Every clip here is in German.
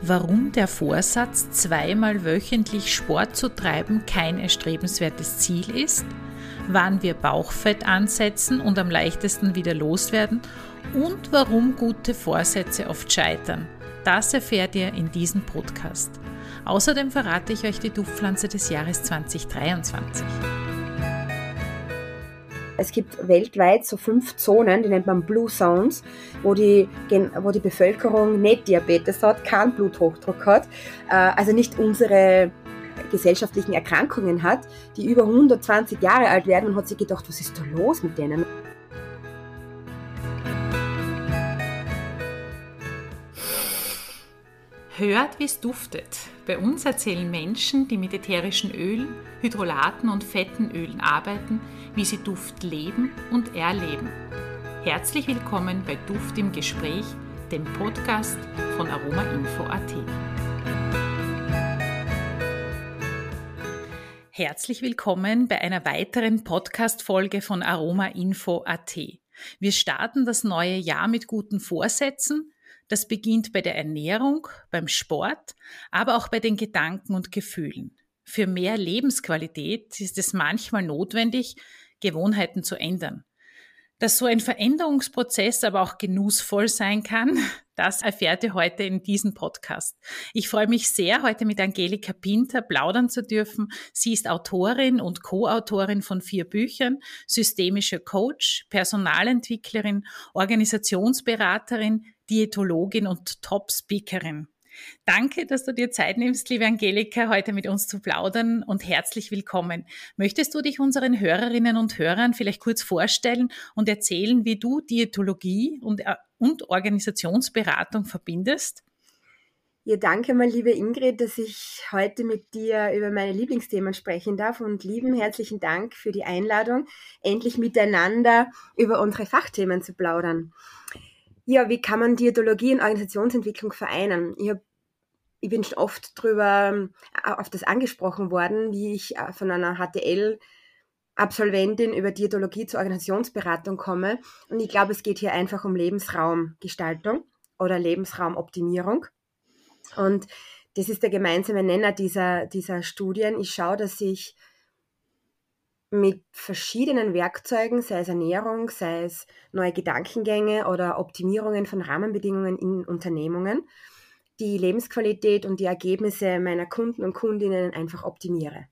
warum der Vorsatz, zweimal wöchentlich Sport zu treiben, kein erstrebenswertes Ziel ist, wann wir Bauchfett ansetzen und am leichtesten wieder loswerden und warum gute Vorsätze oft scheitern. Das erfährt ihr in diesem Podcast. Außerdem verrate ich euch die Duftpflanze des Jahres 2023. Es gibt weltweit so fünf Zonen, die nennt man Blue Zones, wo die, wo die Bevölkerung nicht Diabetes hat, keinen Bluthochdruck hat, äh, also nicht unsere gesellschaftlichen Erkrankungen hat, die über 120 Jahre alt werden und hat sich gedacht, was ist da los mit denen? Hört, wie es duftet. Bei uns erzählen Menschen, die mit ätherischen Ölen, Hydrolaten und fetten Ölen arbeiten, wie sie Duft leben und erleben. Herzlich willkommen bei Duft im Gespräch, dem Podcast von aromainfo.at. Herzlich willkommen bei einer weiteren Podcast-Folge von aromainfo.at. Wir starten das neue Jahr mit guten Vorsätzen, das beginnt bei der Ernährung, beim Sport, aber auch bei den Gedanken und Gefühlen. Für mehr Lebensqualität ist es manchmal notwendig, Gewohnheiten zu ändern. Dass so ein Veränderungsprozess aber auch genussvoll sein kann, das erfährt ihr heute in diesem Podcast. Ich freue mich sehr, heute mit Angelika Pinter plaudern zu dürfen. Sie ist Autorin und Co-Autorin von vier Büchern, systemischer Coach, Personalentwicklerin, Organisationsberaterin, Diätologin und Top-Speakerin. Danke, dass du dir Zeit nimmst, liebe Angelika, heute mit uns zu plaudern und herzlich willkommen. Möchtest du dich unseren Hörerinnen und Hörern vielleicht kurz vorstellen und erzählen, wie du Diätologie und, äh, und Organisationsberatung verbindest? Ja, danke mal, liebe Ingrid, dass ich heute mit dir über meine Lieblingsthemen sprechen darf und lieben herzlichen Dank für die Einladung, endlich miteinander über unsere Fachthemen zu plaudern. Ja, wie kann man Diätologie und Organisationsentwicklung vereinen? Ich, hab, ich bin schon oft drüber äh, auf das angesprochen worden, wie ich äh, von einer HTL Absolventin über Diätologie zur Organisationsberatung komme. Und ich glaube, es geht hier einfach um Lebensraumgestaltung oder Lebensraumoptimierung. Und das ist der gemeinsame Nenner dieser, dieser Studien. Ich schaue, dass ich mit verschiedenen Werkzeugen, sei es Ernährung, sei es neue Gedankengänge oder Optimierungen von Rahmenbedingungen in Unternehmungen, die Lebensqualität und die Ergebnisse meiner Kunden und Kundinnen einfach optimiere.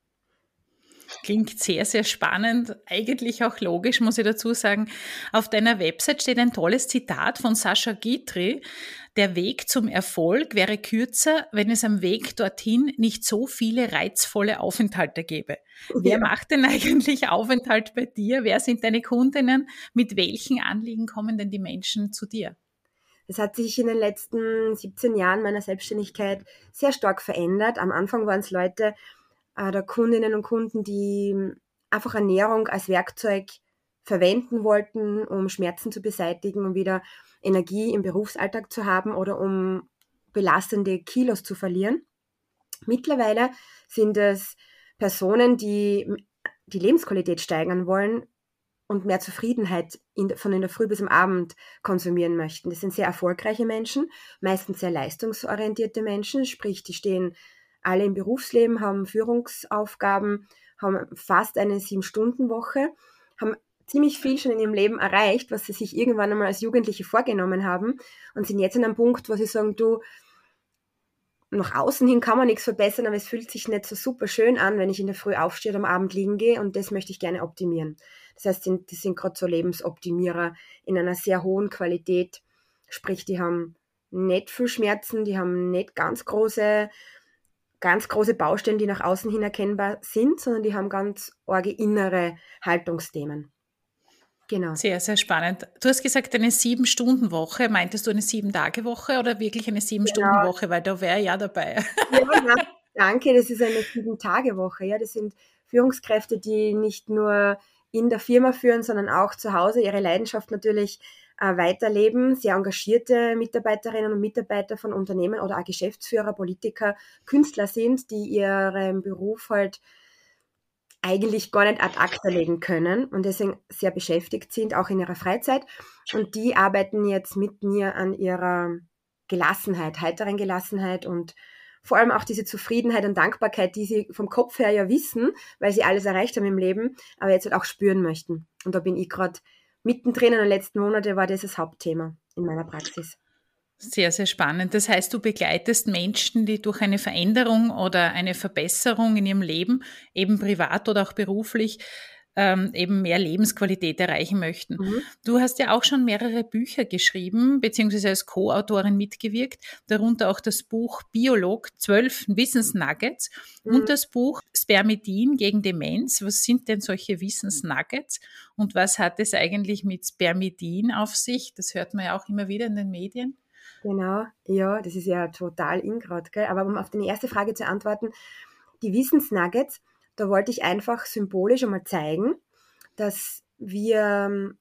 Klingt sehr, sehr spannend, eigentlich auch logisch, muss ich dazu sagen. Auf deiner Website steht ein tolles Zitat von Sascha Gitri. Der Weg zum Erfolg wäre kürzer, wenn es am Weg dorthin nicht so viele reizvolle Aufenthalte gäbe. Ja. Wer macht denn eigentlich Aufenthalt bei dir? Wer sind deine Kundinnen? Mit welchen Anliegen kommen denn die Menschen zu dir? Es hat sich in den letzten 17 Jahren meiner Selbstständigkeit sehr stark verändert. Am Anfang waren es Leute, äh, der Kundinnen und Kunden, die einfach Ernährung als Werkzeug verwenden wollten, um Schmerzen zu beseitigen, um wieder Energie im Berufsalltag zu haben oder um belastende Kilos zu verlieren. Mittlerweile sind es Personen, die die Lebensqualität steigern wollen und mehr Zufriedenheit in, von in der Früh bis am Abend konsumieren möchten. Das sind sehr erfolgreiche Menschen, meistens sehr leistungsorientierte Menschen, sprich, die stehen alle im Berufsleben, haben Führungsaufgaben, haben fast eine Sieben-Stunden-Woche, haben ziemlich viel schon in ihrem Leben erreicht, was sie sich irgendwann einmal als Jugendliche vorgenommen haben und sind jetzt an einem Punkt, wo sie sagen, du, nach außen hin kann man nichts verbessern, aber es fühlt sich nicht so super schön an, wenn ich in der Früh aufstehe und am Abend liegen gehe und das möchte ich gerne optimieren. Das heißt, die sind gerade so Lebensoptimierer in einer sehr hohen Qualität, sprich, die haben nicht viel Schmerzen, die haben nicht ganz große ganz große Baustellen, die nach außen hin erkennbar sind, sondern die haben ganz arge innere Haltungsthemen. Genau. Sehr, sehr spannend. Du hast gesagt, eine Sieben-Stunden-Woche. Meintest du eine Sieben-Tage-Woche oder wirklich eine Sieben-Stunden-Woche? Genau. Weil da wäre ja dabei. Ja, ja, danke. Das ist eine Sieben-Tage-Woche. Ja, das sind Führungskräfte, die nicht nur in der Firma führen, sondern auch zu Hause ihre Leidenschaft natürlich äh, weiterleben, sehr engagierte Mitarbeiterinnen und Mitarbeiter von Unternehmen oder auch Geschäftsführer, Politiker, Künstler sind, die ihren Beruf halt eigentlich gar nicht ad acta legen können und deswegen sehr beschäftigt sind, auch in ihrer Freizeit. Und die arbeiten jetzt mit mir an ihrer Gelassenheit, heiteren Gelassenheit und vor allem auch diese Zufriedenheit und Dankbarkeit, die sie vom Kopf her ja wissen, weil sie alles erreicht haben im Leben, aber jetzt halt auch spüren möchten. Und da bin ich gerade mittendrin in den letzten Monaten war das das Hauptthema in meiner Praxis. Sehr, sehr spannend. Das heißt, du begleitest Menschen, die durch eine Veränderung oder eine Verbesserung in ihrem Leben, eben privat oder auch beruflich, ähm, eben mehr Lebensqualität erreichen möchten. Mhm. Du hast ja auch schon mehrere Bücher geschrieben, beziehungsweise als Co-Autorin mitgewirkt, darunter auch das Buch Biolog, zwölf Wissensnuggets mhm. und das Buch Spermidin gegen Demenz. Was sind denn solche Wissensnuggets und was hat es eigentlich mit Spermidin auf sich? Das hört man ja auch immer wieder in den Medien. Genau, ja, das ist ja total in gell? Aber um auf deine erste Frage zu antworten, die Wissensnuggets, da wollte ich einfach symbolisch einmal zeigen, dass wir ähm,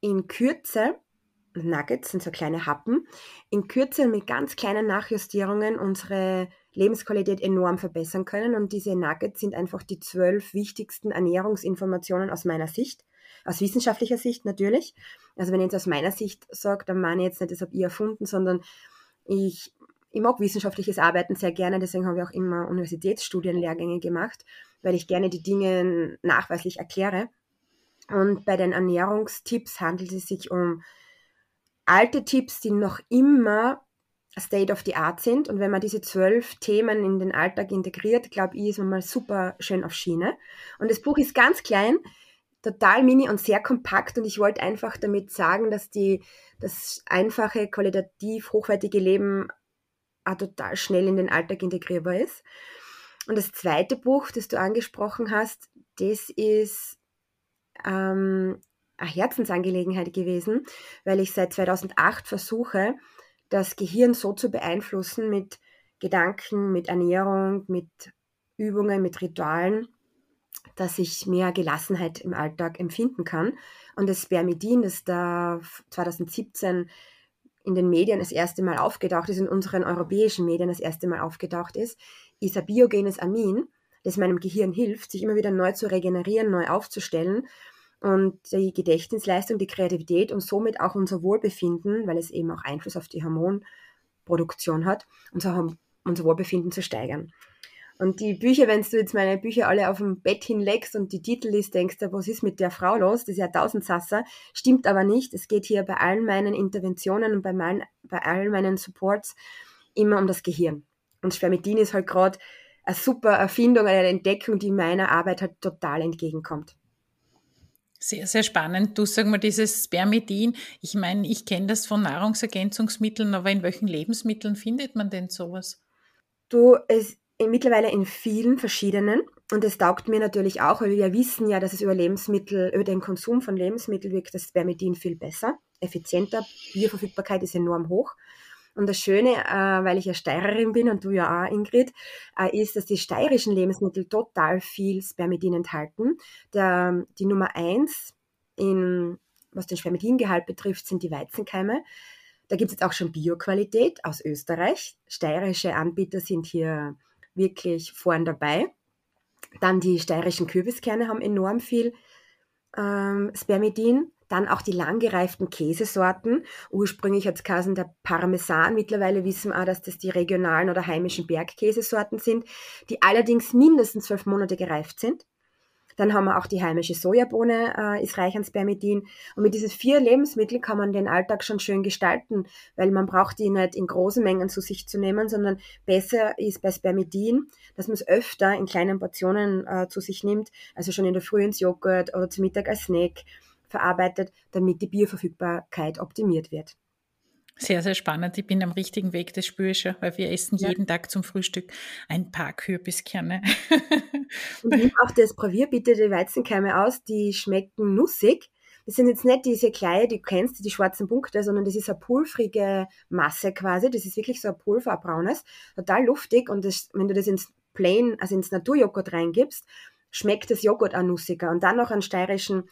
in Kürze, Nuggets sind so kleine Happen, in Kürze mit ganz kleinen Nachjustierungen unsere Lebensqualität enorm verbessern können. Und diese Nuggets sind einfach die zwölf wichtigsten Ernährungsinformationen aus meiner Sicht, aus wissenschaftlicher Sicht natürlich. Also wenn ich jetzt aus meiner Sicht sage, dann meine ich jetzt nicht, das habe ich erfunden, sondern ich, ich mag wissenschaftliches Arbeiten sehr gerne, deswegen habe ich auch immer Universitätsstudienlehrgänge gemacht weil ich gerne die Dinge nachweislich erkläre. Und bei den Ernährungstipps handelt es sich um alte Tipps, die noch immer State of the Art sind. Und wenn man diese zwölf Themen in den Alltag integriert, glaube ich, ist man mal super schön auf Schiene. Und das Buch ist ganz klein, total mini und sehr kompakt. Und ich wollte einfach damit sagen, dass die, das einfache, qualitativ hochwertige Leben auch total schnell in den Alltag integrierbar ist. Und das zweite Buch, das du angesprochen hast, das ist ähm, eine Herzensangelegenheit gewesen, weil ich seit 2008 versuche, das Gehirn so zu beeinflussen mit Gedanken, mit Ernährung, mit Übungen, mit Ritualen, dass ich mehr Gelassenheit im Alltag empfinden kann. Und das Spermidin, das da 2017 in den Medien das erste Mal aufgetaucht ist, in unseren europäischen Medien das erste Mal aufgetaucht ist, ist ein biogenes Amin, das meinem Gehirn hilft, sich immer wieder neu zu regenerieren, neu aufzustellen und die Gedächtnisleistung, die Kreativität und somit auch unser Wohlbefinden, weil es eben auch Einfluss auf die Hormonproduktion hat, unser, unser Wohlbefinden zu steigern. Und die Bücher, wenn du jetzt meine Bücher alle auf dem Bett hinlegst und die Titel liest, denkst du, was ist mit der Frau los? Das ist ja Tausendsasser. Stimmt aber nicht. Es geht hier bei allen meinen Interventionen und bei, mein, bei allen meinen Supports immer um das Gehirn. Und Spermidin ist halt gerade eine super Erfindung, eine Entdeckung, die meiner Arbeit halt total entgegenkommt. Sehr, sehr spannend. Du sag mal, dieses Spermidin, ich meine, ich kenne das von Nahrungsergänzungsmitteln, aber in welchen Lebensmitteln findet man denn sowas? Du, es mittlerweile in vielen verschiedenen und es taugt mir natürlich auch, weil wir wissen ja, dass es über Lebensmittel, über den Konsum von Lebensmitteln wirkt das Spermidin viel besser, effizienter, Bioverfügbarkeit ist enorm hoch und das Schöne, äh, weil ich ja Steirerin bin und du ja auch, Ingrid, äh, ist, dass die steirischen Lebensmittel total viel Spermidin enthalten. Der, die Nummer eins, in, was den Spermidingehalt betrifft, sind die Weizenkeime. Da gibt es jetzt auch schon Bioqualität aus Österreich. Steirische Anbieter sind hier wirklich vorn dabei. Dann die steirischen Kürbiskerne haben enorm viel ähm, Spermidin. Dann auch die langgereiften Käsesorten. Ursprünglich hat es der Parmesan. Mittlerweile wissen wir auch, dass das die regionalen oder heimischen Bergkäsesorten sind, die allerdings mindestens zwölf Monate gereift sind. Dann haben wir auch die heimische Sojabohne, äh, ist reich an Spermidin. Und mit diesen vier Lebensmitteln kann man den Alltag schon schön gestalten, weil man braucht die nicht in großen Mengen zu sich zu nehmen, sondern besser ist bei Spermidin, dass man es öfter in kleinen Portionen äh, zu sich nimmt, also schon in der Früh ins Joghurt oder zum Mittag als Snack verarbeitet, damit die Bioverfügbarkeit optimiert wird. Sehr, sehr spannend. Ich bin am richtigen Weg, das spüre ich schon, weil wir essen ja. jeden Tag zum Frühstück ein paar Kürbiskerne. Und nimm auch das Probier bitte die Weizenkeime aus, die schmecken nussig. Das sind jetzt nicht diese kleinen, die du kennst, die schwarzen Punkte, sondern das ist eine pulvrige Masse quasi. Das ist wirklich so ein Pulver, ein braunes, total luftig. Und das, wenn du das ins Plain, also ins Naturjoghurt reingibst, schmeckt das Joghurt auch nussiger. Und dann noch einen steirischen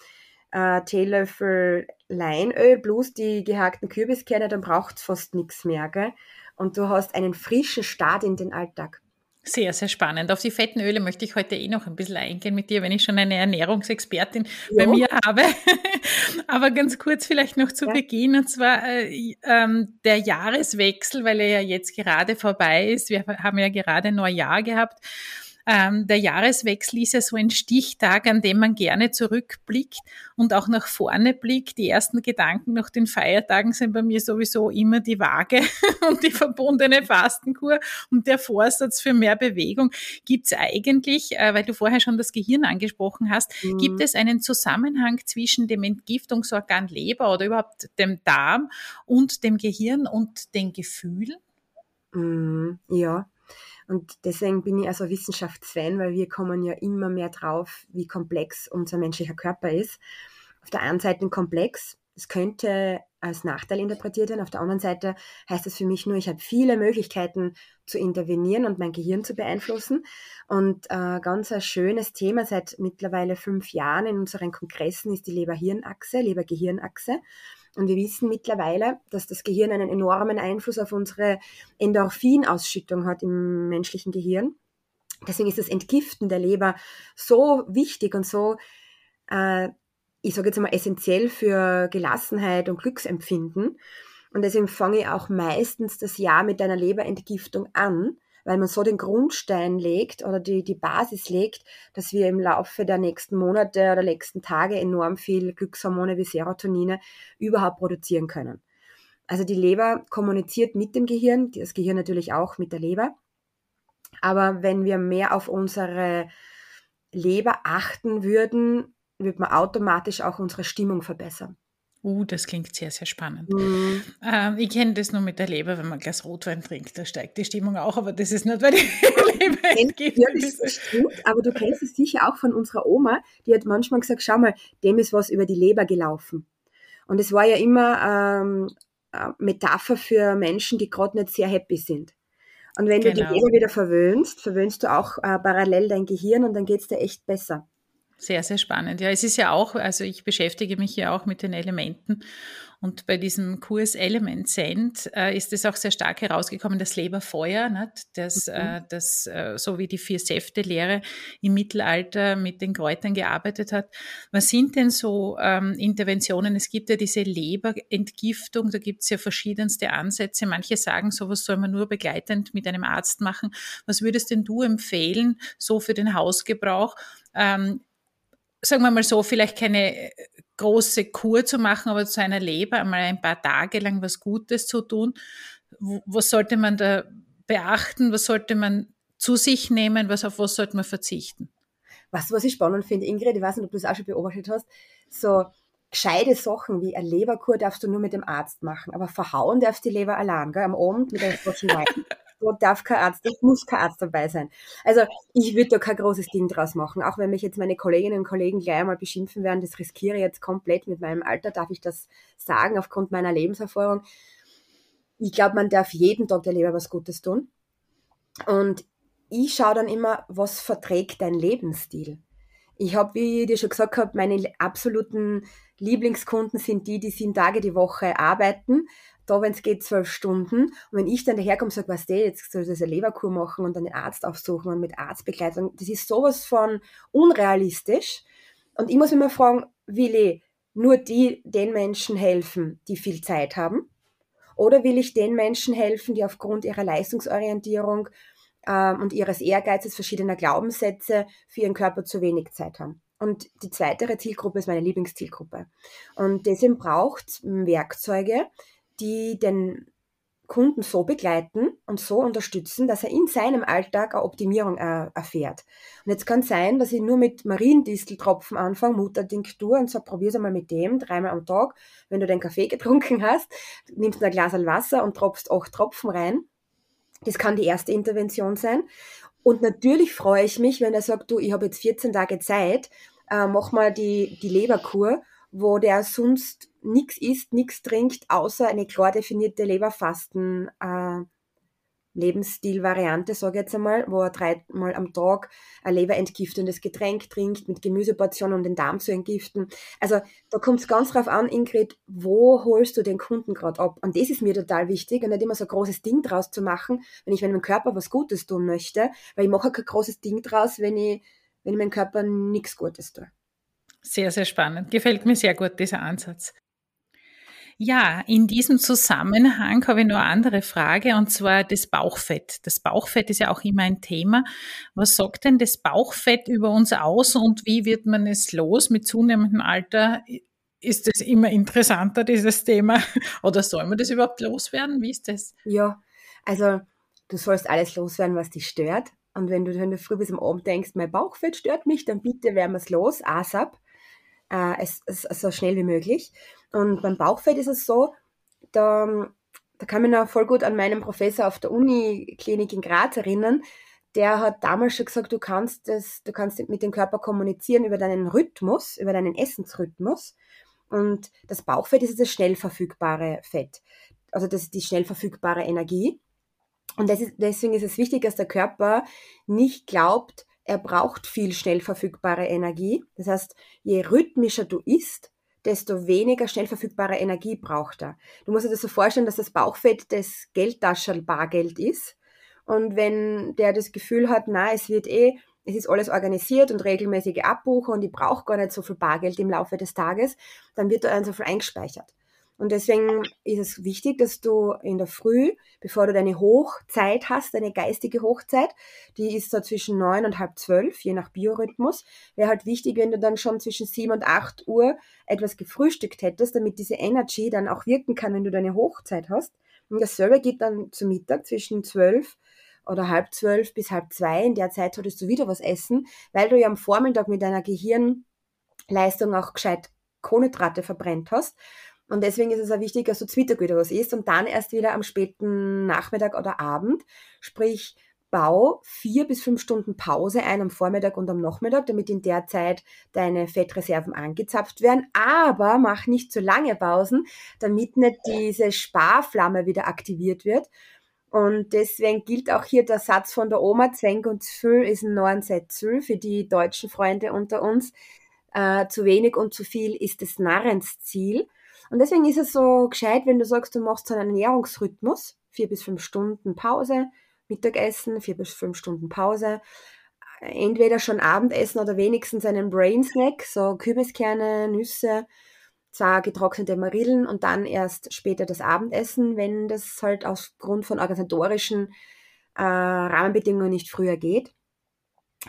äh, Teelöffel Leinöl plus die gehackten Kürbiskerne, dann braucht es fast nichts mehr. Gell? Und du hast einen frischen Start in den Alltag. Sehr, sehr spannend. Auf die fetten Öle möchte ich heute eh noch ein bisschen eingehen mit dir, wenn ich schon eine Ernährungsexpertin ja. bei mir habe. Aber ganz kurz vielleicht noch zu ja. Beginn, und zwar äh, ähm, der Jahreswechsel, weil er ja jetzt gerade vorbei ist. Wir haben ja gerade Neujahr gehabt. Ähm, der Jahreswechsel ist ja so ein Stichtag, an dem man gerne zurückblickt und auch nach vorne blickt. Die ersten Gedanken nach den Feiertagen sind bei mir sowieso immer die Waage und die verbundene Fastenkur und der Vorsatz für mehr Bewegung. Gibt es eigentlich, äh, weil du vorher schon das Gehirn angesprochen hast, mhm. gibt es einen Zusammenhang zwischen dem Entgiftungsorgan Leber oder überhaupt dem Darm und dem Gehirn und den Gefühlen? Mhm, ja, und deswegen bin ich also Wissenschaftsfan, weil wir kommen ja immer mehr drauf, wie komplex unser menschlicher Körper ist. Auf der einen Seite komplex, es könnte als Nachteil interpretiert werden. Auf der anderen Seite heißt es für mich nur, ich habe viele Möglichkeiten zu intervenieren und mein Gehirn zu beeinflussen. Und äh, ganz ein schönes Thema seit mittlerweile fünf Jahren in unseren Kongressen ist die Leber-Hirn-Achse, Leber-Gehirn-Achse. Und wir wissen mittlerweile, dass das Gehirn einen enormen Einfluss auf unsere Endorphinausschüttung hat im menschlichen Gehirn. Deswegen ist das Entgiften der Leber so wichtig und so, äh, ich sage jetzt mal, essentiell für Gelassenheit und Glücksempfinden. Und deswegen fange ich auch meistens das Jahr mit einer Leberentgiftung an, weil man so den Grundstein legt oder die, die Basis legt, dass wir im Laufe der nächsten Monate oder nächsten Tage enorm viel Glückshormone wie Serotonine überhaupt produzieren können. Also die Leber kommuniziert mit dem Gehirn, das Gehirn natürlich auch mit der Leber. Aber wenn wir mehr auf unsere Leber achten würden, würde man automatisch auch unsere Stimmung verbessern. Uh, das klingt sehr, sehr spannend. Mhm. Ähm, ich kenne das nur mit der Leber, wenn man ein Glas Rotwein trinkt, da steigt die Stimmung auch, aber das ist nicht, weil die Leber entgibt. Ja, das stimmt, aber du kennst es sicher auch von unserer Oma, die hat manchmal gesagt, schau mal, dem ist was über die Leber gelaufen. Und es war ja immer ähm, eine Metapher für Menschen, die gerade nicht sehr happy sind. Und wenn genau. du die. Leber wieder verwöhnst, verwöhnst du auch äh, parallel dein Gehirn und dann geht es dir echt besser. Sehr, sehr spannend. Ja, es ist ja auch, also ich beschäftige mich ja auch mit den Elementen und bei diesem Kurs Element Send äh, ist es auch sehr stark herausgekommen, das Leberfeuer, nicht? das, mhm. äh, das äh, so wie die Vier-Säfte-Lehre im Mittelalter mit den Kräutern gearbeitet hat. Was sind denn so ähm, Interventionen? Es gibt ja diese Leberentgiftung, da gibt es ja verschiedenste Ansätze. Manche sagen, sowas soll man nur begleitend mit einem Arzt machen. Was würdest denn du empfehlen, so für den Hausgebrauch? Ähm, sagen wir mal so, vielleicht keine äh, große Kur zu machen, aber zu einer Leber einmal ein paar Tage lang was Gutes zu tun. Was sollte man da beachten? Was sollte man zu sich nehmen? Was, auf was sollte man verzichten? Was, was ich spannend finde, Ingrid, ich weiß nicht, ob du es auch schon beobachtet hast, so gescheite Sachen wie eine Leberkur darfst du nur mit dem Arzt machen, aber verhauen darfst die Leber allein, gell, am Abend mit einem frischen Wein. da darf kein Arzt, da muss kein Arzt dabei sein. Also ich würde da kein großes Ding draus machen, auch wenn mich jetzt meine Kolleginnen und Kollegen gleich einmal beschimpfen werden, das riskiere ich jetzt komplett mit meinem Alter, darf ich das sagen, aufgrund meiner Lebenserfahrung. Ich glaube, man darf jeden Tag der Leber was Gutes tun. Und ich schaue dann immer, was verträgt dein Lebensstil. Ich habe, wie ich dir schon gesagt habe, meine absoluten Lieblingskunden sind die, die sieben Tage die Woche arbeiten, da, wenn es geht, zwölf Stunden. Und wenn ich dann daherkomme und sage, was der jetzt soll das eine Leberkur machen und dann den Arzt aufsuchen und mit Arztbegleitung, das ist sowas von unrealistisch. Und ich muss immer fragen, will ich nur die, den Menschen helfen, die viel Zeit haben? Oder will ich den Menschen helfen, die aufgrund ihrer Leistungsorientierung ähm, und ihres Ehrgeizes verschiedener Glaubenssätze für ihren Körper zu wenig Zeit haben? Und die zweite Zielgruppe ist meine Lieblingszielgruppe. Und deswegen braucht es Werkzeuge, die den Kunden so begleiten und so unterstützen, dass er in seinem Alltag eine Optimierung äh, erfährt. Und jetzt kann es sein, dass ich nur mit Mariendisteltropfen anfange, Muttertinktur und so probier's einmal mit dem dreimal am Tag. Wenn du den Kaffee getrunken hast, nimmst du ein Glas Wasser und tropfst acht Tropfen rein. Das kann die erste Intervention sein. Und natürlich freue ich mich, wenn er sagt, du, ich habe jetzt 14 Tage Zeit, äh, mach mal die, die Leberkur, wo der sonst nichts isst, nichts trinkt, außer eine klar definierte Leberfasten, äh, Lebensstilvariante, sage ich jetzt einmal, wo er dreimal am Tag ein leberentgiftendes Getränk trinkt mit Gemüseportionen, um den Darm zu entgiften. Also da kommt es ganz drauf an, Ingrid, wo holst du den Kunden gerade ab? Und das ist mir total wichtig und nicht immer so ein großes Ding draus zu machen, wenn ich meinem Körper was Gutes tun möchte, weil ich mache kein großes Ding draus, wenn ich, wenn ich meinem Körper nichts Gutes tue. Sehr, sehr spannend. Gefällt mir sehr gut, dieser Ansatz. Ja, in diesem Zusammenhang habe ich noch eine andere Frage, und zwar das Bauchfett. Das Bauchfett ist ja auch immer ein Thema. Was sagt denn das Bauchfett über uns aus und wie wird man es los mit zunehmendem Alter? Ist es immer interessanter, dieses Thema? Oder soll man das überhaupt loswerden? Wie ist das? Ja, also du sollst alles loswerden, was dich stört. Und wenn du, wenn du früh bis am Abend denkst, mein Bauchfett stört mich, dann bitte werden es los, ASAP, äh, es, es, so schnell wie möglich. Und beim Bauchfett ist es so, da, da kann man auch voll gut an meinen Professor auf der Uniklinik in Graz erinnern. Der hat damals schon gesagt, du kannst das, du kannst mit dem Körper kommunizieren über deinen Rhythmus, über deinen Essensrhythmus. Und das Bauchfett ist das schnell verfügbare Fett. Also das ist die schnell verfügbare Energie. Und ist, deswegen ist es wichtig, dass der Körper nicht glaubt, er braucht viel schnell verfügbare Energie. Das heißt, je rhythmischer du isst, desto weniger schnell verfügbare Energie braucht er. Du musst dir das so vorstellen, dass das Bauchfett das Geldtaschel Bargeld ist. Und wenn der das Gefühl hat, na, es wird eh, es ist alles organisiert und regelmäßige Abbuche und ich brauche gar nicht so viel Bargeld im Laufe des Tages, dann wird da dann so viel eingespeichert. Und deswegen ist es wichtig, dass du in der Früh, bevor du deine Hochzeit hast, deine geistige Hochzeit, die ist so zwischen neun und halb zwölf, je nach Biorhythmus, wäre halt wichtig, wenn du dann schon zwischen sieben und acht Uhr etwas gefrühstückt hättest, damit diese Energy dann auch wirken kann, wenn du deine Hochzeit hast. Und dasselbe geht dann zu Mittag zwischen zwölf oder halb zwölf bis halb zwei. In der Zeit solltest du wieder was essen, weil du ja am Vormittag mit deiner Gehirnleistung auch gescheit Kohlenhydrate verbrennt hast. Und deswegen ist es auch wichtig, dass du Zwittergüter was isst und dann erst wieder am späten Nachmittag oder Abend. Sprich, bau vier bis fünf Stunden Pause ein am Vormittag und am Nachmittag, damit in der Zeit deine Fettreserven angezapft werden. Aber mach nicht zu lange Pausen, damit nicht diese Sparflamme wieder aktiviert wird. Und deswegen gilt auch hier der Satz von der Oma, Zwänk und Zfüll ist ein neuen Zfüll für die deutschen Freunde unter uns. Äh, zu wenig und zu viel ist des Narrens Ziel. Und deswegen ist es so gescheit, wenn du sagst, du machst so einen Ernährungsrhythmus, vier bis fünf Stunden Pause, Mittagessen, vier bis fünf Stunden Pause, entweder schon Abendessen oder wenigstens einen Brain Snack, so Kürbiskerne, Nüsse, zwei getrocknete Marillen und dann erst später das Abendessen, wenn das halt aufgrund von organisatorischen äh, Rahmenbedingungen nicht früher geht.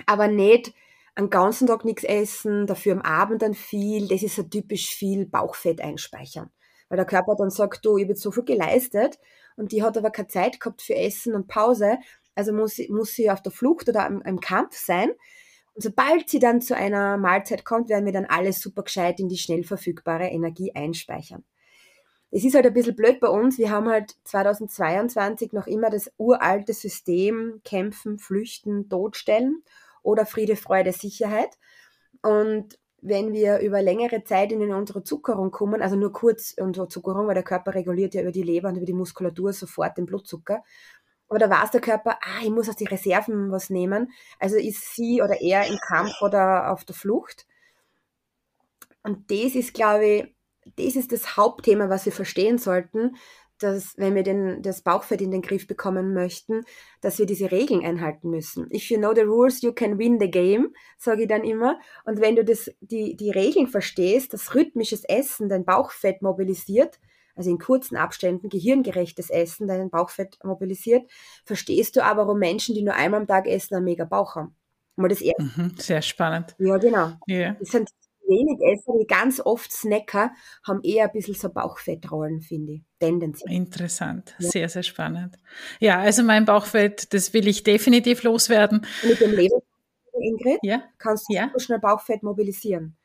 Aber nicht einen ganzen Tag nichts essen, dafür am Abend dann viel, das ist so typisch viel Bauchfett einspeichern. Weil der Körper dann sagt, du, ich habe jetzt so viel geleistet und die hat aber keine Zeit gehabt für Essen und Pause, also muss, muss sie auf der Flucht oder im, im Kampf sein. Und sobald sie dann zu einer Mahlzeit kommt, werden wir dann alles super gescheit in die schnell verfügbare Energie einspeichern. Es ist halt ein bisschen blöd bei uns. Wir haben halt 2022 noch immer das uralte System Kämpfen, Flüchten, Todstellen oder Friede, Freude, Sicherheit. Und wenn wir über längere Zeit in unsere Zuckerung kommen, also nur kurz unsere Zuckerung, weil der Körper reguliert ja über die Leber und über die Muskulatur sofort den Blutzucker. Aber da weiß der Körper, ah, ich muss aus den Reserven was nehmen. Also ist sie oder er im Kampf oder auf der Flucht. Und das ist, glaube ich, das ist das Hauptthema, was wir verstehen sollten, dass wenn wir den, das Bauchfett in den Griff bekommen möchten, dass wir diese Regeln einhalten müssen. If you know the rules, you can win the game, sage ich dann immer. Und wenn du das, die, die Regeln verstehst, dass rhythmisches Essen dein Bauchfett mobilisiert, also in kurzen Abständen gehirngerechtes Essen dein Bauchfett mobilisiert, verstehst du aber, warum Menschen, die nur einmal am Tag essen, einen mega Bauch haben. Mal das mhm, sehr spannend. Ja, genau. Yeah. Das sind wenig Esser, die ganz oft Snacker, haben eher ein bisschen so Bauchfettrollen, finde ich. Tendenziell. Interessant, ja. sehr, sehr spannend. Ja, also mein Bauchfett, das will ich definitiv loswerden. Mit dem Leber, Ingrid, ja. kannst du ja. schnell Bauchfett mobilisieren.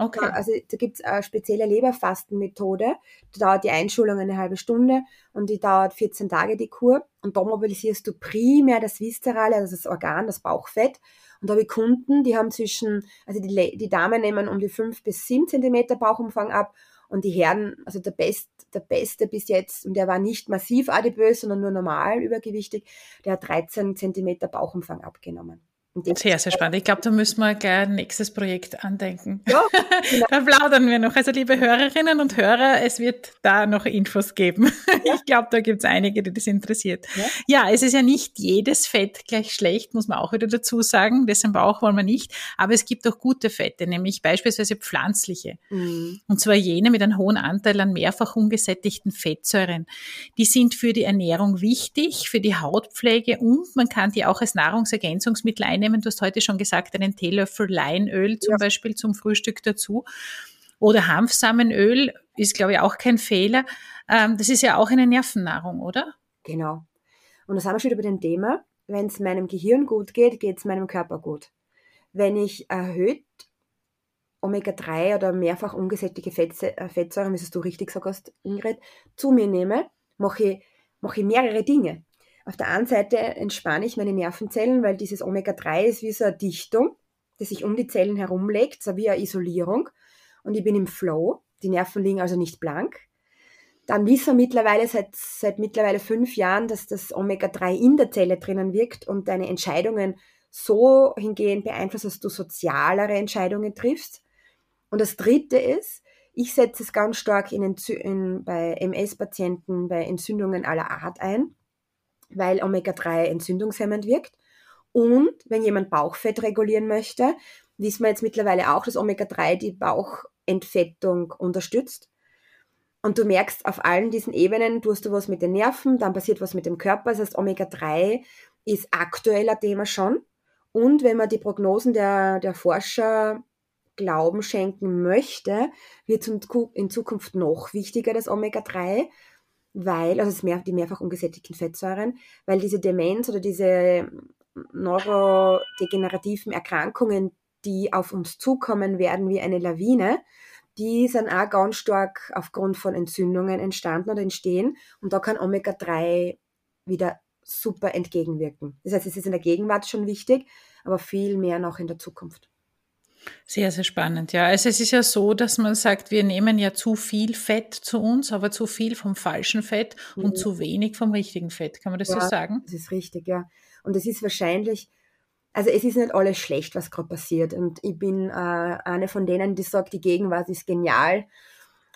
Okay. Also da gibt es eine spezielle Leberfastenmethode. Da dauert die Einschulung eine halbe Stunde und die dauert 14 Tage die Kur. Und da mobilisierst du primär das Viszerale, also das Organ, das Bauchfett. Und da habe ich Kunden, die haben zwischen, also die, die Damen nehmen um die 5 bis 7 Zentimeter Bauchumfang ab Und die Herren, also der, Best, der Beste bis jetzt, und der war nicht massiv adipös, sondern nur normal übergewichtig, der hat 13 Zentimeter Bauchumfang abgenommen. Sehr, sehr spannend. Ich glaube, da müssen wir gleich ein nächstes Projekt andenken. Ja, genau. da plaudern wir noch. Also, liebe Hörerinnen und Hörer, es wird da noch Infos geben. Ja. Ich glaube, da gibt es einige, die das interessiert. Ja. ja. es ist ja nicht jedes Fett gleich schlecht, muss man auch wieder dazu sagen. Dessen Bauch wollen wir nicht. Aber es gibt auch gute Fette, nämlich beispielsweise pflanzliche. Mhm. Und zwar jene mit einem hohen Anteil an mehrfach ungesättigten Fettsäuren. Die sind für die Ernährung wichtig, für die Hautpflege und man kann die auch als Nahrungsergänzungsmittel einnehmen nehmen. Du hast heute schon gesagt, einen Teelöffel Leinöl zum ja. Beispiel zum Frühstück dazu. Oder Hanfsamenöl ist, glaube ich, auch kein Fehler. Ähm, das ist ja auch eine Nervennahrung, oder? Genau. Und das haben wir schon über dem Thema. Wenn es meinem Gehirn gut geht, geht es meinem Körper gut. Wenn ich erhöht Omega-3 oder mehrfach ungesättigte äh, Fettsäuren, wie es du richtig sagst, Ingrid, zu mir nehme, mache ich, mache ich mehrere Dinge. Auf der einen Seite entspanne ich meine Nervenzellen, weil dieses Omega-3 ist wie so eine Dichtung, die sich um die Zellen herumlegt, so wie eine Isolierung. Und ich bin im Flow. Die Nerven liegen also nicht blank. Dann wissen wir mittlerweile seit, seit mittlerweile fünf Jahren, dass das Omega-3 in der Zelle drinnen wirkt und deine Entscheidungen so hingehend beeinflusst, dass du sozialere Entscheidungen triffst. Und das dritte ist, ich setze es ganz stark in, in, bei MS-Patienten, bei Entzündungen aller Art ein weil Omega-3 entzündungshemmend wirkt. Und wenn jemand Bauchfett regulieren möchte, wissen wir jetzt mittlerweile auch, dass Omega-3 die Bauchentfettung unterstützt. Und du merkst auf allen diesen Ebenen, tust du was mit den Nerven, dann passiert was mit dem Körper. Das heißt, Omega-3 ist aktueller Thema schon. Und wenn man die Prognosen der, der Forscher Glauben schenken möchte, wird in Zukunft noch wichtiger, das Omega-3, weil, also mehr, die mehrfach ungesättigten Fettsäuren, weil diese Demenz oder diese neurodegenerativen Erkrankungen, die auf uns zukommen werden wie eine Lawine, die sind auch ganz stark aufgrund von Entzündungen entstanden oder entstehen. Und da kann Omega-3 wieder super entgegenwirken. Das heißt, es ist in der Gegenwart schon wichtig, aber viel mehr noch in der Zukunft. Sehr, sehr spannend, ja. Also es ist ja so, dass man sagt, wir nehmen ja zu viel Fett zu uns, aber zu viel vom falschen Fett mhm. und zu wenig vom richtigen Fett. Kann man das ja, so sagen? Das ist richtig, ja. Und es ist wahrscheinlich, also es ist nicht alles schlecht, was gerade passiert. Und ich bin äh, eine von denen, die sagt, die Gegenwart ist genial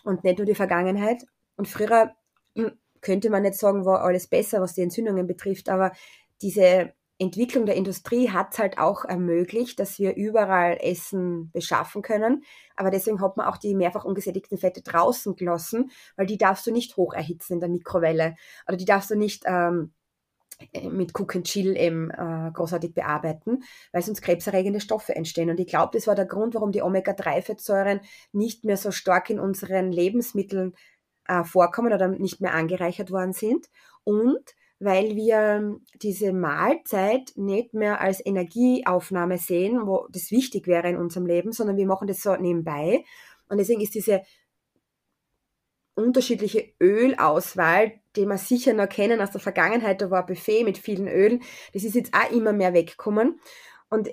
und nicht nur die Vergangenheit. Und früher hm, könnte man nicht sagen, war alles besser, was die Entzündungen betrifft, aber diese Entwicklung der Industrie hat es halt auch ermöglicht, dass wir überall Essen beschaffen können. Aber deswegen hat man auch die mehrfach ungesättigten Fette draußen gelassen, weil die darfst du nicht hoch erhitzen in der Mikrowelle. Oder die darfst du nicht ähm, äh, mit Cook and Chill eben äh, großartig bearbeiten, weil sonst krebserregende Stoffe entstehen. Und ich glaube, das war der Grund, warum die Omega-3-Fettsäuren nicht mehr so stark in unseren Lebensmitteln äh, vorkommen oder nicht mehr angereichert worden sind. Und weil wir diese Mahlzeit nicht mehr als Energieaufnahme sehen, wo das wichtig wäre in unserem Leben, sondern wir machen das so nebenbei. Und deswegen ist diese unterschiedliche Ölauswahl, die wir sicher noch kennen aus der Vergangenheit, da war ein Buffet mit vielen Ölen, das ist jetzt auch immer mehr weggekommen. Und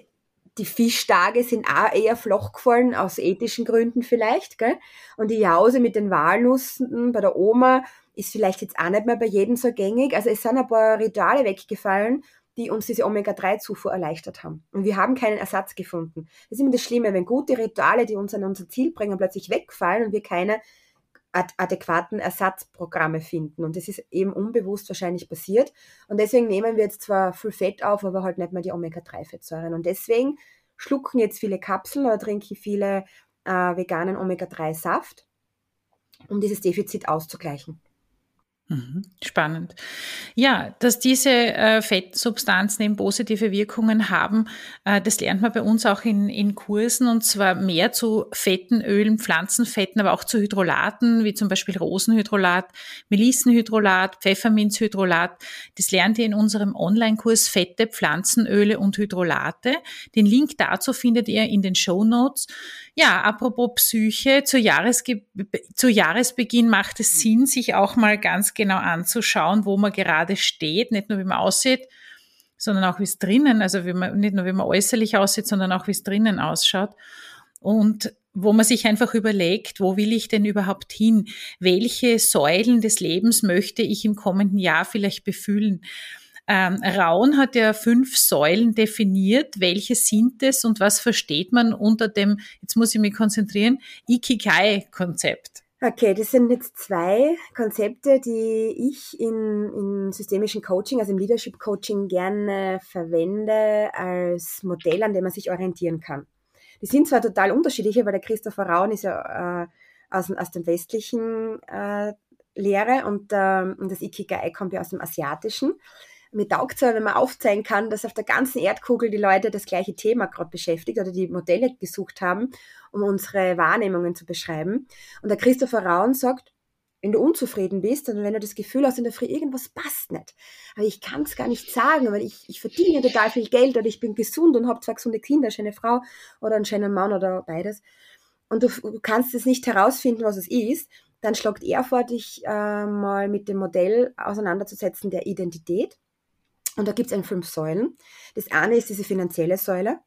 die Fischtage sind auch eher flach gefallen, aus ethischen Gründen vielleicht. Gell? Und die Jause mit den Walnüssen bei der Oma ist vielleicht jetzt auch nicht mehr bei jedem so gängig. Also es sind ein paar Rituale weggefallen, die uns diese Omega-3-Zufuhr erleichtert haben. Und wir haben keinen Ersatz gefunden. Das ist immer das Schlimme, wenn gute Rituale, die uns an unser Ziel bringen, plötzlich wegfallen und wir keine ad adäquaten Ersatzprogramme finden. Und das ist eben unbewusst wahrscheinlich passiert. Und deswegen nehmen wir jetzt zwar viel Fett auf, aber halt nicht mehr die Omega-3-Fettsäuren. Und deswegen schlucken jetzt viele Kapseln oder trinken viele äh, veganen Omega-3-Saft, um dieses Defizit auszugleichen. Mhm. Spannend. Ja, dass diese äh, Fettsubstanzen eben positive Wirkungen haben, äh, das lernt man bei uns auch in, in Kursen und zwar mehr zu Fetten, Ölen, Pflanzenfetten, aber auch zu Hydrolaten, wie zum Beispiel Rosenhydrolat, Melissenhydrolat, Pfefferminzhydrolat. Das lernt ihr in unserem Online-Kurs Fette, Pflanzenöle und Hydrolate. Den Link dazu findet ihr in den Show Notes. Ja, apropos Psyche, zu, Jahresge zu Jahresbeginn macht es Sinn, sich auch mal ganz genau anzuschauen, wo man gerade steht, nicht nur wie man aussieht, sondern auch wie es drinnen, also wie man, nicht nur wie man äußerlich aussieht, sondern auch wie es drinnen ausschaut. Und wo man sich einfach überlegt, wo will ich denn überhaupt hin? Welche Säulen des Lebens möchte ich im kommenden Jahr vielleicht befühlen? Ähm, Raun hat ja fünf Säulen definiert. Welche sind es und was versteht man unter dem, jetzt muss ich mich konzentrieren, Ikigai-Konzept? Okay, das sind jetzt zwei Konzepte, die ich in, in systemischen Coaching, also im Leadership Coaching gerne verwende als Modell, an dem man sich orientieren kann. Die sind zwar total unterschiedliche, weil der Christopher Raun ist ja äh, aus, aus dem westlichen äh, Lehre und, äh, und das Ikigai kommt ja aus dem asiatischen. Mir taugt es wenn man aufzeigen kann, dass auf der ganzen Erdkugel die Leute das gleiche Thema gerade beschäftigt oder die Modelle gesucht haben, um unsere Wahrnehmungen zu beschreiben. Und der Christopher Raun sagt, wenn du unzufrieden bist und wenn du das Gefühl hast, in der Früh irgendwas passt nicht, aber ich kann es gar nicht sagen, weil ich, ich verdiene total viel Geld oder ich bin gesund und habe zwei gesunde Kinder, schöne Frau oder einen schönen Mann oder beides und du, du kannst es nicht herausfinden, was es ist, dann schlagt er vor, dich äh, mal mit dem Modell auseinanderzusetzen der Identität. Und da gibt es fünf Säulen. Das eine ist diese finanzielle Säule.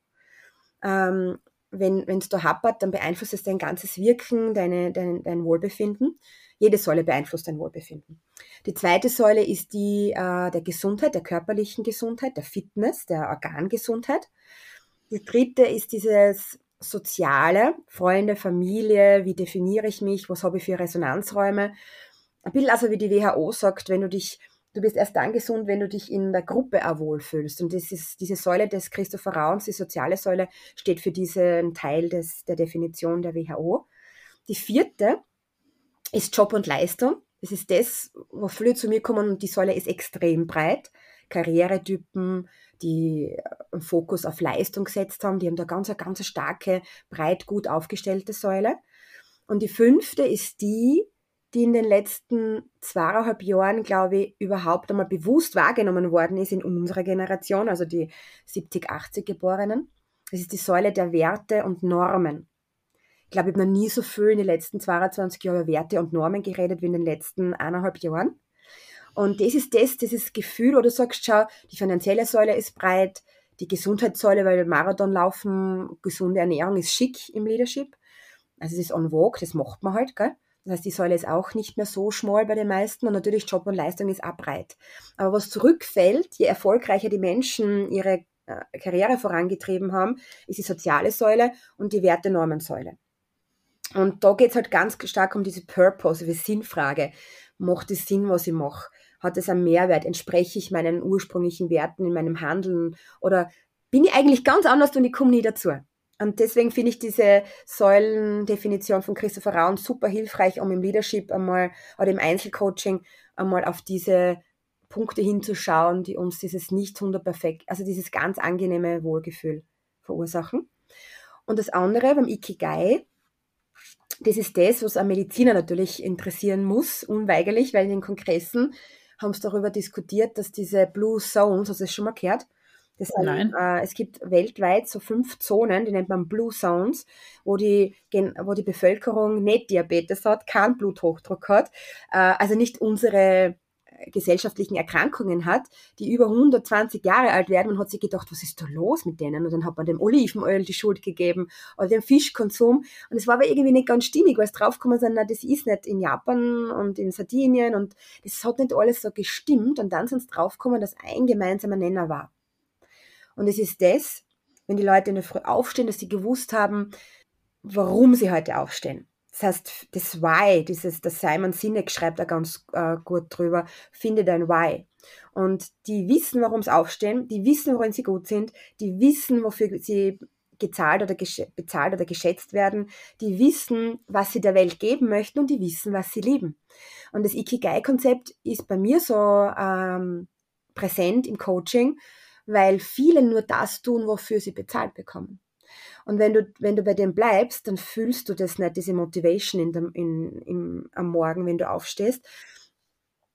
Ähm, wenn es da happert, dann beeinflusst es dein ganzes Wirken, deine, dein, dein Wohlbefinden. Jede Säule beeinflusst dein Wohlbefinden. Die zweite Säule ist die äh, der Gesundheit, der körperlichen Gesundheit, der Fitness, der Organgesundheit. Die dritte ist dieses Soziale, Freunde, Familie, wie definiere ich mich, was habe ich für Resonanzräume. Ein bisschen also wie die WHO sagt, wenn du dich du bist erst dann gesund, wenn du dich in der Gruppe auch wohlfühlst. Und das ist diese Säule des Christopher Rauns, die soziale Säule, steht für diesen Teil des, der Definition der WHO. Die vierte ist Job und Leistung. Das ist das, wo viele zu mir kommen und die Säule ist extrem breit. Karrieretypen, die einen Fokus auf Leistung gesetzt haben, die haben da ganz, ganz starke, breit gut aufgestellte Säule. Und die fünfte ist die, die in den letzten zweieinhalb Jahren, glaube ich, überhaupt einmal bewusst wahrgenommen worden ist in unserer Generation, also die 70, 80 Geborenen. Das ist die Säule der Werte und Normen. Ich glaube, ich habe noch nie so viel in den letzten 22 Jahren über Werte und Normen geredet wie in den letzten eineinhalb Jahren. Und das ist das, dieses Gefühl, wo du sagst, schau, die finanzielle Säule ist breit, die Gesundheitssäule, weil Marathon laufen, gesunde Ernährung ist schick im Leadership. Also es ist on vogue, das macht man halt, gell? Das heißt, die Säule ist auch nicht mehr so schmal bei den meisten und natürlich Job und Leistung ist auch breit. Aber was zurückfällt, je erfolgreicher die Menschen ihre äh, Karriere vorangetrieben haben, ist die soziale Säule und die Werte-Normen-Säule. Und da geht es halt ganz stark um diese Purpose, die Sinnfrage. Macht es Sinn, was ich mache? Hat es einen Mehrwert? Entspreche ich meinen ursprünglichen Werten in meinem Handeln? Oder bin ich eigentlich ganz anders und ich komme nie dazu? Und deswegen finde ich diese Säulendefinition von Christopher Raun super hilfreich, um im Leadership einmal oder im Einzelcoaching einmal auf diese Punkte hinzuschauen, die uns dieses nicht 100 perfekt, also dieses ganz angenehme Wohlgefühl verursachen. Und das andere beim Ikigai, das ist das, was ein Mediziner natürlich interessieren muss, unweigerlich, weil in den Kongressen haben sie darüber diskutiert, dass diese Blue Zones, hast du das schon mal gehört? Das sind, äh, es gibt weltweit so fünf Zonen, die nennt man Blue Zones, wo die, wo die Bevölkerung nicht Diabetes hat, keinen Bluthochdruck hat, äh, also nicht unsere äh, gesellschaftlichen Erkrankungen hat, die über 120 Jahre alt werden. Man hat sich gedacht, was ist da los mit denen? Und dann hat man dem Olivenöl die Schuld gegeben oder dem Fischkonsum. Und es war aber irgendwie nicht ganz stimmig, weil es draufgekommen sind, na, das ist nicht in Japan und in Sardinien und das hat nicht alles so gestimmt. Und dann sind es draufgekommen, dass ein gemeinsamer Nenner war. Und es ist das, wenn die Leute in der Früh aufstehen, dass sie gewusst haben, warum sie heute aufstehen. Das heißt, das Why, dieses, das Simon Sinek schreibt da ganz äh, gut drüber, finde dein Why. Und die wissen, warum sie aufstehen, die wissen, worin sie gut sind, die wissen, wofür sie gezahlt oder bezahlt oder geschätzt werden, die wissen, was sie der Welt geben möchten und die wissen, was sie lieben. Und das Ikigai-Konzept ist bei mir so ähm, präsent im Coaching, weil viele nur das tun, wofür sie bezahlt bekommen. Und wenn du, wenn du bei dem bleibst, dann fühlst du das nicht, diese Motivation in dem, in, im, am Morgen, wenn du aufstehst.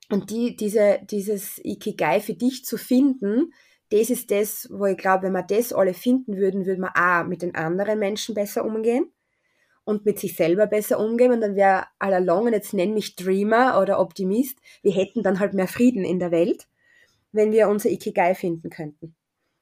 Und die, diese, dieses Ikigai für dich zu finden, das ist das, wo ich glaube, wenn wir das alle finden würden, würde man auch mit den anderen Menschen besser umgehen und mit sich selber besser umgehen. Und dann wäre all along, und jetzt nenn mich Dreamer oder Optimist, wir hätten dann halt mehr Frieden in der Welt wenn wir unser Ikigai finden könnten.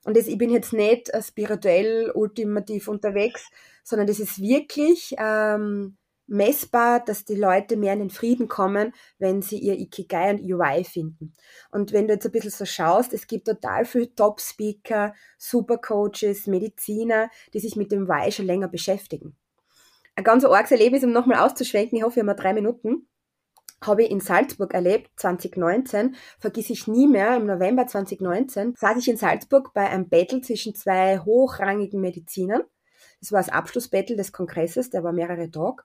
Und das, ich bin jetzt nicht spirituell ultimativ unterwegs, sondern das ist wirklich ähm, messbar, dass die Leute mehr in den Frieden kommen, wenn sie ihr Ikigai und UI finden. Und wenn du jetzt ein bisschen so schaust, es gibt total viele Top-Speaker, Supercoaches, Mediziner, die sich mit dem Why schon länger beschäftigen. Ein ganz arges Erlebnis, um nochmal auszuschwenken, ich hoffe, wir haben drei Minuten, habe ich in Salzburg erlebt, 2019, vergiss ich nie mehr, im November 2019 saß ich in Salzburg bei einem Battle zwischen zwei hochrangigen Medizinern. Das war das Abschlussbattle des Kongresses, der war mehrere Tage.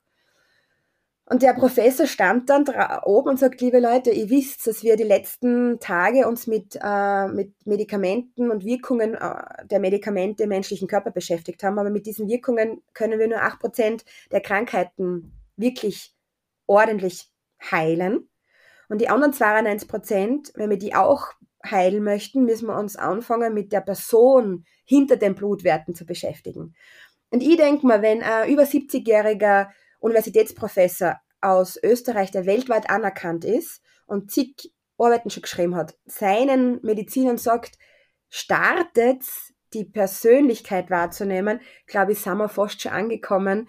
Und der Professor stand dann oben und sagt, liebe Leute, ihr wisst, dass wir die letzten Tage uns mit, äh, mit Medikamenten und Wirkungen äh, der Medikamente im menschlichen Körper beschäftigt haben, aber mit diesen Wirkungen können wir nur acht Prozent der Krankheiten wirklich ordentlich heilen. Und die anderen 92 Prozent, wenn wir die auch heilen möchten, müssen wir uns anfangen, mit der Person hinter den Blutwerten zu beschäftigen. Und ich denke mal, wenn ein über 70-jähriger Universitätsprofessor aus Österreich, der weltweit anerkannt ist und zig Arbeiten schon geschrieben hat, seinen Medizinern sagt, startet die Persönlichkeit wahrzunehmen, glaube ich, sind wir fast schon angekommen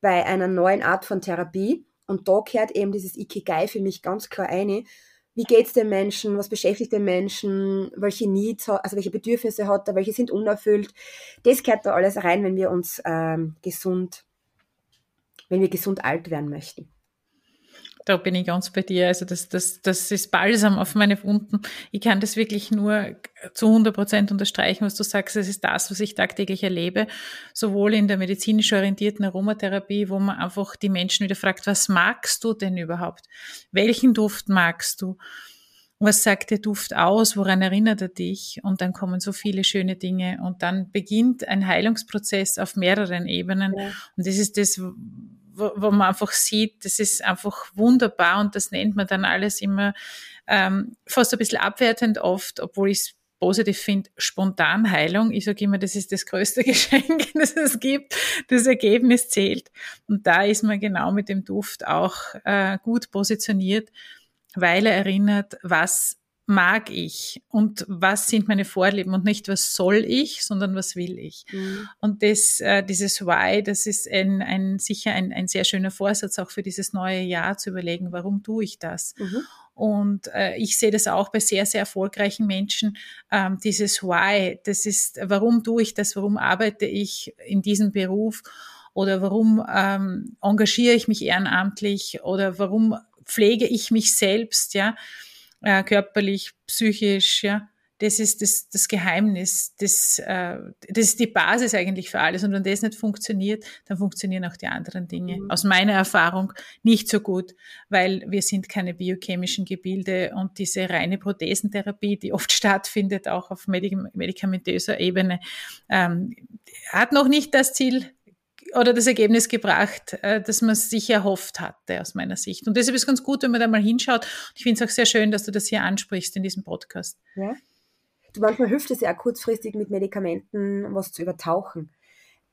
bei einer neuen Art von Therapie. Und da gehört eben dieses Ikigai für mich ganz klar ein. Wie geht's dem Menschen? Was beschäftigt den Menschen? Welche Needs, also welche Bedürfnisse hat er? Welche sind unerfüllt? Das gehört da alles rein, wenn wir uns ähm, gesund wenn wir gesund alt werden möchten. Da bin ich ganz bei dir. Also das, das, das ist Balsam auf meine Wunden. Ich kann das wirklich nur zu 100 Prozent unterstreichen, was du sagst. Das ist das, was ich tagtäglich erlebe. Sowohl in der medizinisch orientierten Aromatherapie, wo man einfach die Menschen wieder fragt, was magst du denn überhaupt? Welchen Duft magst du? was sagt der Duft aus, woran erinnert er dich? Und dann kommen so viele schöne Dinge und dann beginnt ein Heilungsprozess auf mehreren Ebenen. Ja. Und das ist das, wo, wo, man einfach sieht, das ist einfach wunderbar und das nennt man dann alles immer ähm, fast ein bisschen abwertend oft, obwohl ich es positiv finde, Spontanheilung. Ich sage immer, das ist das größte Geschenk, das es gibt. Das Ergebnis zählt. Und da ist man genau mit dem Duft auch äh, gut positioniert weil er erinnert, was mag ich und was sind meine Vorlieben und nicht was soll ich, sondern was will ich. Mhm. Und das, äh, dieses Why, das ist ein, ein sicher ein, ein sehr schöner Vorsatz auch für dieses neue Jahr zu überlegen, warum tue ich das? Mhm. Und äh, ich sehe das auch bei sehr, sehr erfolgreichen Menschen, ähm, dieses Why, das ist, warum tue ich das, warum arbeite ich in diesem Beruf oder warum ähm, engagiere ich mich ehrenamtlich oder warum pflege ich mich selbst, ja, äh, körperlich, psychisch, ja. Das ist das, das Geheimnis, das, äh, das ist die Basis eigentlich für alles. Und wenn das nicht funktioniert, dann funktionieren auch die anderen Dinge. Mhm. Aus meiner Erfahrung nicht so gut, weil wir sind keine biochemischen Gebilde und diese reine Prothesentherapie, die oft stattfindet, auch auf medikamentöser Ebene, ähm, hat noch nicht das Ziel oder das Ergebnis gebracht, äh, das man sich erhofft hatte aus meiner Sicht. Und deshalb ist es ganz gut, wenn man da mal hinschaut. Ich finde es auch sehr schön, dass du das hier ansprichst in diesem Podcast. Ja. Du, manchmal hilft es ja auch kurzfristig mit Medikamenten was zu übertauchen.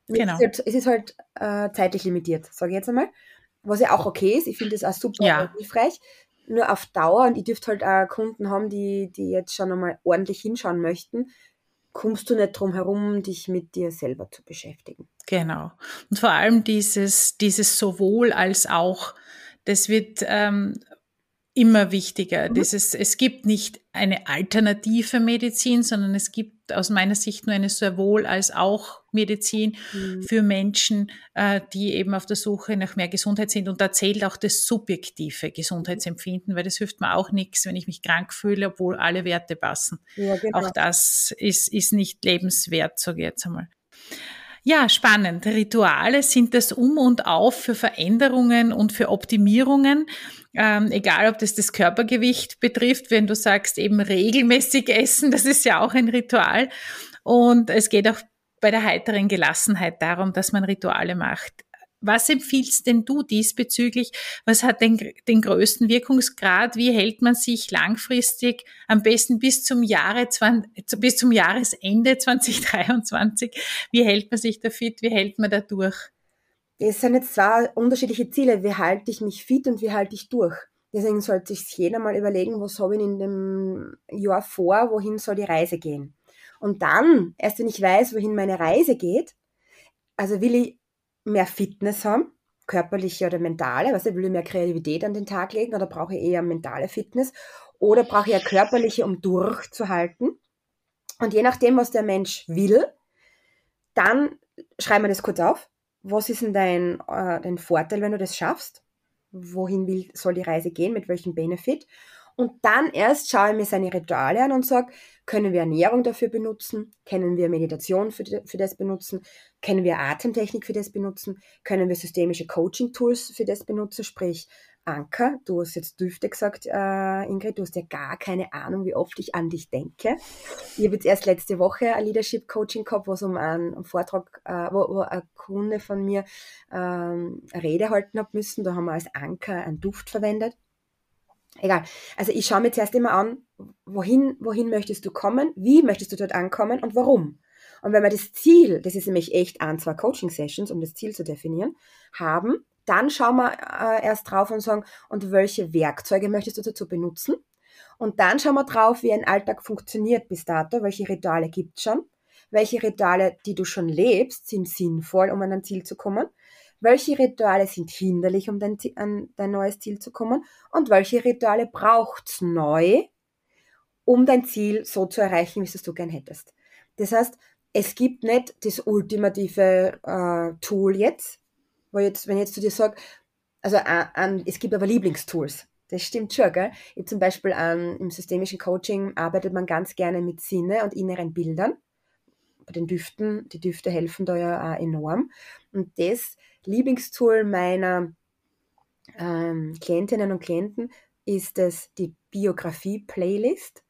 Genau. Es ist halt, es ist halt äh, zeitlich limitiert, sage ich jetzt einmal. Was ja auch okay ist. Ich finde das auch super ja. hilfreich. Nur auf Dauer, und ich dürfte halt auch Kunden haben, die, die jetzt schon einmal ordentlich hinschauen möchten, kommst du nicht drum herum, dich mit dir selber zu beschäftigen. Genau. Und vor allem dieses, dieses sowohl als auch, das wird ähm, immer wichtiger. Mhm. Dieses, es gibt nicht eine alternative Medizin, sondern es gibt aus meiner Sicht nur eine sowohl als auch Medizin mhm. für Menschen, äh, die eben auf der Suche nach mehr Gesundheit sind. Und da zählt auch das subjektive Gesundheitsempfinden, weil das hilft mir auch nichts, wenn ich mich krank fühle, obwohl alle Werte passen. Ja, genau. Auch das ist, ist nicht lebenswert, sage ich jetzt einmal. Ja, spannend. Rituale sind das Um und Auf für Veränderungen und für Optimierungen. Ähm, egal, ob das das Körpergewicht betrifft, wenn du sagst, eben regelmäßig essen, das ist ja auch ein Ritual. Und es geht auch bei der heiteren Gelassenheit darum, dass man Rituale macht. Was empfiehlst denn du diesbezüglich? Was hat den, den größten Wirkungsgrad? Wie hält man sich langfristig am besten bis zum Jahre, bis zum Jahresende 2023? Wie hält man sich da fit? Wie hält man da durch? Es sind jetzt zwei unterschiedliche Ziele. Wie halte ich mich fit und wie halte ich durch? Deswegen sollte sich jeder mal überlegen, was habe ich in dem Jahr vor, wohin soll die Reise gehen? Und dann, erst wenn ich weiß, wohin meine Reise geht, also will ich mehr Fitness haben, körperliche oder mentale, was will ich mehr Kreativität an den Tag legen oder brauche ich eher mentale Fitness oder brauche ich ja körperliche, um durchzuhalten. Und je nachdem, was der Mensch will, dann schreib mir das kurz auf. Was ist denn dein, äh, dein Vorteil, wenn du das schaffst? Wohin will, soll die Reise gehen? Mit welchem Benefit? Und dann erst schaue ich mir seine Rituale an und sage, können wir Ernährung dafür benutzen? Können wir Meditation für, für das benutzen? Können wir Atemtechnik für das benutzen? Können wir systemische Coaching-Tools für das benutzen? Sprich, Anker, du hast jetzt Düfte gesagt, äh, Ingrid, du hast ja gar keine Ahnung, wie oft ich an dich denke. Ich habe jetzt erst letzte Woche ein Leadership Coaching gehabt, wo es um einen Vortrag, äh, wo, wo ein Kunde von mir ähm, eine Rede halten hat müssen. Da haben wir als Anker einen Duft verwendet. Egal. Also ich schaue mir zuerst immer an, wohin, wohin möchtest du kommen, wie möchtest du dort ankommen? Und warum. Und wenn wir das Ziel, das ist nämlich echt ein, zwei Coaching-Sessions, um das Ziel zu definieren, haben, dann schauen wir äh, erst drauf und sagen, und welche Werkzeuge möchtest du dazu benutzen? Und dann schauen wir drauf, wie ein Alltag funktioniert bis dato, welche Rituale gibt es schon, welche Rituale, die du schon lebst, sind sinnvoll, um an ein Ziel zu kommen? Welche Rituale sind hinderlich, um dein, an dein neues Ziel zu kommen? Und welche Rituale braucht's neu, um dein Ziel so zu erreichen, wie es du gern hättest. Das heißt, es gibt nicht das ultimative äh, Tool jetzt, wo jetzt, wenn ich jetzt zu dir sage, also äh, es gibt aber Lieblingstools. Das stimmt schon, gell? Ich zum Beispiel ähm, im systemischen Coaching arbeitet man ganz gerne mit Sinne und inneren Bildern. Bei den Düften, die Düfte helfen da ja auch enorm. Und das Lieblingstool meiner ähm, Klientinnen und Klienten ist es die Biografie-Playlist,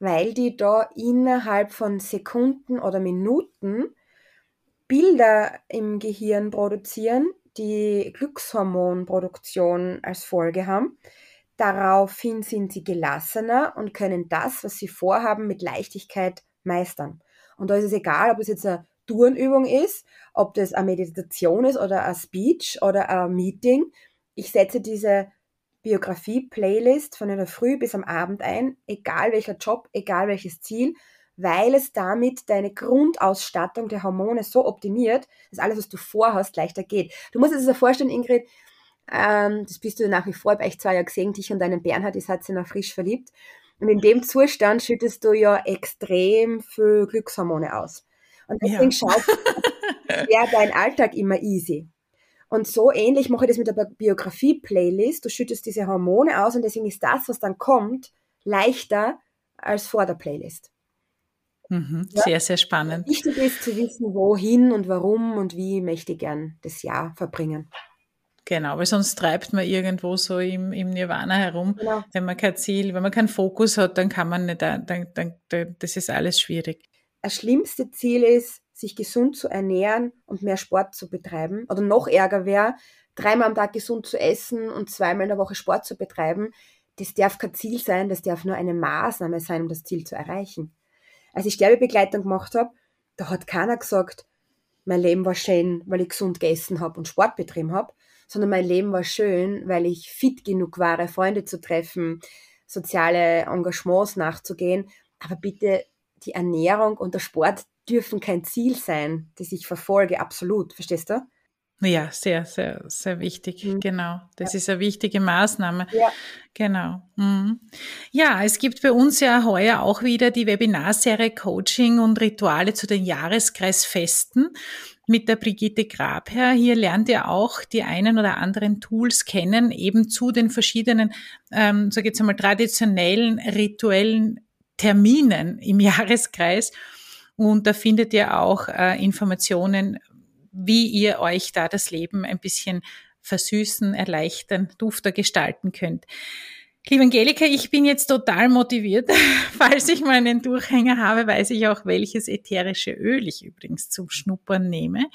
weil die da innerhalb von Sekunden oder Minuten Bilder im Gehirn produzieren, die Glückshormonproduktion als Folge haben. Daraufhin sind sie gelassener und können das, was sie vorhaben, mit Leichtigkeit meistern. Und da ist es egal, ob es jetzt eine Turnübung ist, ob das eine Meditation ist oder ein Speech oder ein Meeting. Ich setze diese Biografie-Playlist von der Früh bis am Abend ein, egal welcher Job, egal welches Ziel, weil es damit deine Grundausstattung der Hormone so optimiert, dass alles, was du vorhast, leichter geht. Du musst dir das so vorstellen, Ingrid, ähm, das bist du nach wie vor, bei euch zwei Jahre gesehen, dich und deinen Bernhard, ihr seid ja noch frisch verliebt. Und in dem Zustand schüttest du ja extrem viel Glückshormone aus. Und deswegen ja. schaut ja dein Alltag immer easy. Und so ähnlich mache ich das mit der Biografie-Playlist. Du schüttest diese Hormone aus und deswegen ist das, was dann kommt, leichter als vor der Playlist. Mhm, ja? Sehr, sehr spannend. Wichtig ist zu wissen, wohin und warum und wie möchte ich gern das Jahr verbringen. Genau, weil sonst treibt man irgendwo so im, im Nirvana herum. Genau. Wenn man kein Ziel, wenn man keinen Fokus hat, dann kann man nicht, dann, dann, dann, das ist alles schwierig das schlimmste Ziel ist, sich gesund zu ernähren und mehr Sport zu betreiben. Oder noch ärger wäre, dreimal am Tag gesund zu essen und zweimal in der Woche Sport zu betreiben. Das darf kein Ziel sein, das darf nur eine Maßnahme sein, um das Ziel zu erreichen. Als ich Sterbebegleitung gemacht habe, da hat keiner gesagt, mein Leben war schön, weil ich gesund gegessen habe und Sport betrieben habe, sondern mein Leben war schön, weil ich fit genug war, Freunde zu treffen, soziale Engagements nachzugehen. Aber bitte die Ernährung und der Sport dürfen kein Ziel sein, das ich verfolge, absolut. Verstehst du? Ja, sehr, sehr, sehr wichtig. Mhm. Genau. Das ja. ist eine wichtige Maßnahme. Ja. Genau. Mhm. Ja, es gibt bei uns ja heuer auch wieder die Webinarserie Coaching und Rituale zu den Jahreskreisfesten mit der Brigitte Grabherr. Hier lernt ihr auch die einen oder anderen Tools kennen, eben zu den verschiedenen, ähm, sage ich jetzt einmal, traditionellen rituellen Terminen im Jahreskreis. Und da findet ihr auch äh, Informationen, wie ihr euch da das Leben ein bisschen versüßen, erleichtern, dufter gestalten könnt. Liebe Angelika, ich bin jetzt total motiviert. Falls ich meinen Durchhänger habe, weiß ich auch, welches ätherische Öl ich übrigens zum Schnuppern nehme,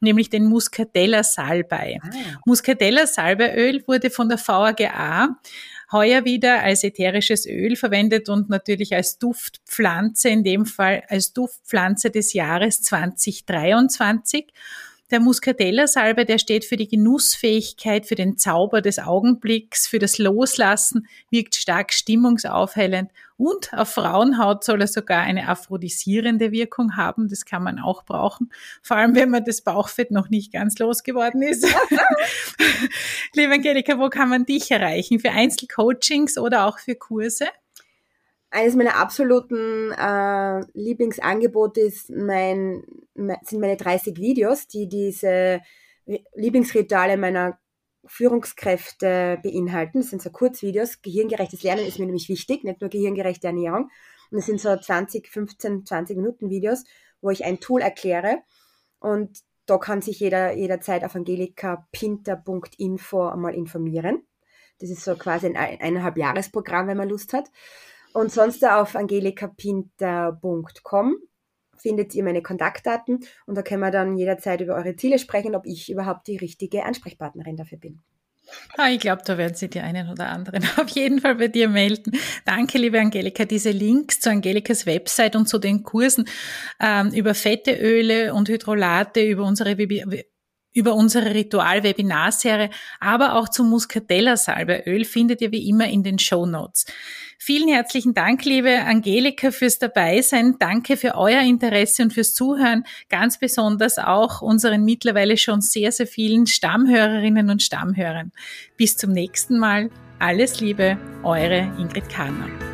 nämlich den Muscatella Salbei. Ah. Muscatella Salbeiöl wurde von der VAGA heuer wieder als ätherisches Öl verwendet und natürlich als Duftpflanze, in dem Fall als Duftpflanze des Jahres 2023. Der Muscatella-Salbe, der steht für die Genussfähigkeit, für den Zauber des Augenblicks, für das Loslassen, wirkt stark stimmungsaufhellend und auf Frauenhaut soll er sogar eine aphrodisierende Wirkung haben. Das kann man auch brauchen. Vor allem, wenn man das Bauchfett noch nicht ganz losgeworden ist. Liebe Angelika, wo kann man dich erreichen? Für Einzelcoachings oder auch für Kurse? Eines meiner absoluten äh, Lieblingsangebote ist mein, sind meine 30 Videos, die diese Lieblingsrituale meiner Führungskräfte beinhalten. Das sind so Kurzvideos. Gehirngerechtes Lernen ist mir nämlich wichtig, nicht nur gehirngerechte Ernährung. Und das sind so 20, 15, 20 Minuten Videos, wo ich ein Tool erkläre. Und da kann sich jeder jederzeit auf angelikapinter.info einmal informieren. Das ist so quasi ein eineinhalb Jahresprogramm, wenn man Lust hat. Und sonst auf angelikapinter.com findet ihr meine Kontaktdaten und da können wir dann jederzeit über eure Ziele sprechen, ob ich überhaupt die richtige Ansprechpartnerin dafür bin. Ah, ich glaube, da werden sich die einen oder anderen auf jeden Fall bei dir melden. Danke, liebe Angelika. Diese Links zu Angelikas Website und zu den Kursen ähm, über fette Öle und Hydrolate, über unsere über unsere Ritual-Webinarserie, aber auch zum Muscatella-Salbeöl findet ihr wie immer in den Show Notes. Vielen herzlichen Dank, liebe Angelika, fürs Dabeisein. Danke für euer Interesse und fürs Zuhören. Ganz besonders auch unseren mittlerweile schon sehr, sehr vielen Stammhörerinnen und Stammhörern. Bis zum nächsten Mal. Alles Liebe, eure Ingrid Kahner.